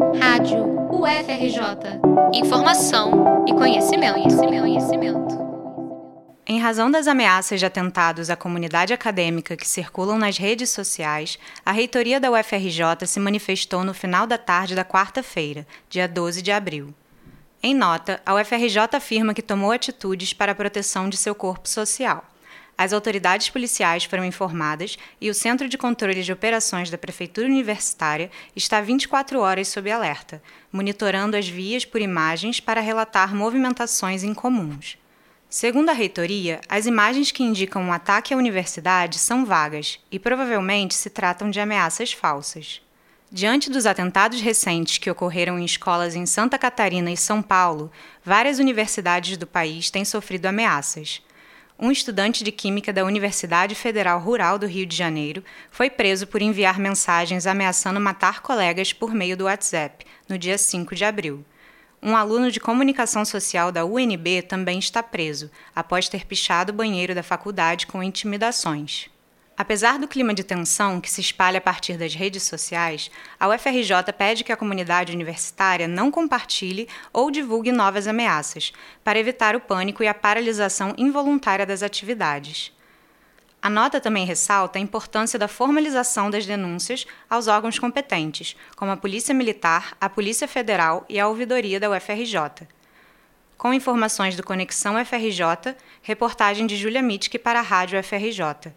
Rádio UFRJ. Informação e conhecimento, conhecimento, conhecimento. Em razão das ameaças de atentados à comunidade acadêmica que circulam nas redes sociais, a reitoria da UFRJ se manifestou no final da tarde da quarta-feira, dia 12 de abril. Em nota, a UFRJ afirma que tomou atitudes para a proteção de seu corpo social. As autoridades policiais foram informadas e o Centro de Controle de Operações da Prefeitura Universitária está 24 horas sob alerta, monitorando as vias por imagens para relatar movimentações incomuns. Segundo a reitoria, as imagens que indicam um ataque à universidade são vagas e provavelmente se tratam de ameaças falsas. Diante dos atentados recentes que ocorreram em escolas em Santa Catarina e São Paulo, várias universidades do país têm sofrido ameaças um estudante de Química da Universidade Federal Rural do Rio de Janeiro foi preso por enviar mensagens ameaçando matar colegas por meio do WhatsApp, no dia 5 de abril. Um aluno de comunicação social da UNB também está preso, após ter pichado o banheiro da faculdade com intimidações. Apesar do clima de tensão que se espalha a partir das redes sociais, a UFRJ pede que a comunidade universitária não compartilhe ou divulgue novas ameaças, para evitar o pânico e a paralisação involuntária das atividades. A nota também ressalta a importância da formalização das denúncias aos órgãos competentes, como a Polícia Militar, a Polícia Federal e a Ouvidoria da UFRJ. Com informações do Conexão UFRJ, reportagem de Julia Mitke para a Rádio UFRJ.